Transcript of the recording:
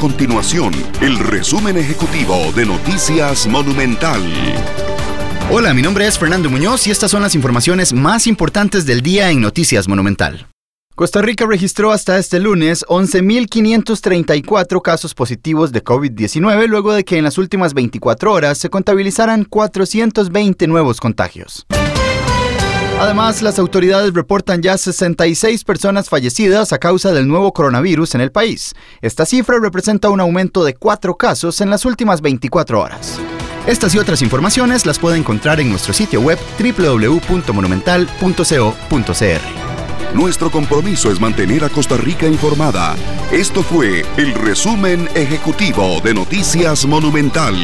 continuación el resumen ejecutivo de Noticias Monumental. Hola, mi nombre es Fernando Muñoz y estas son las informaciones más importantes del día en Noticias Monumental. Costa Rica registró hasta este lunes 11.534 casos positivos de COVID-19 luego de que en las últimas 24 horas se contabilizaran 420 nuevos contagios. Además, las autoridades reportan ya 66 personas fallecidas a causa del nuevo coronavirus en el país. Esta cifra representa un aumento de 4 casos en las últimas 24 horas. Estas y otras informaciones las puede encontrar en nuestro sitio web www.monumental.co.cr. Nuestro compromiso es mantener a Costa Rica informada. Esto fue el resumen ejecutivo de Noticias Monumental.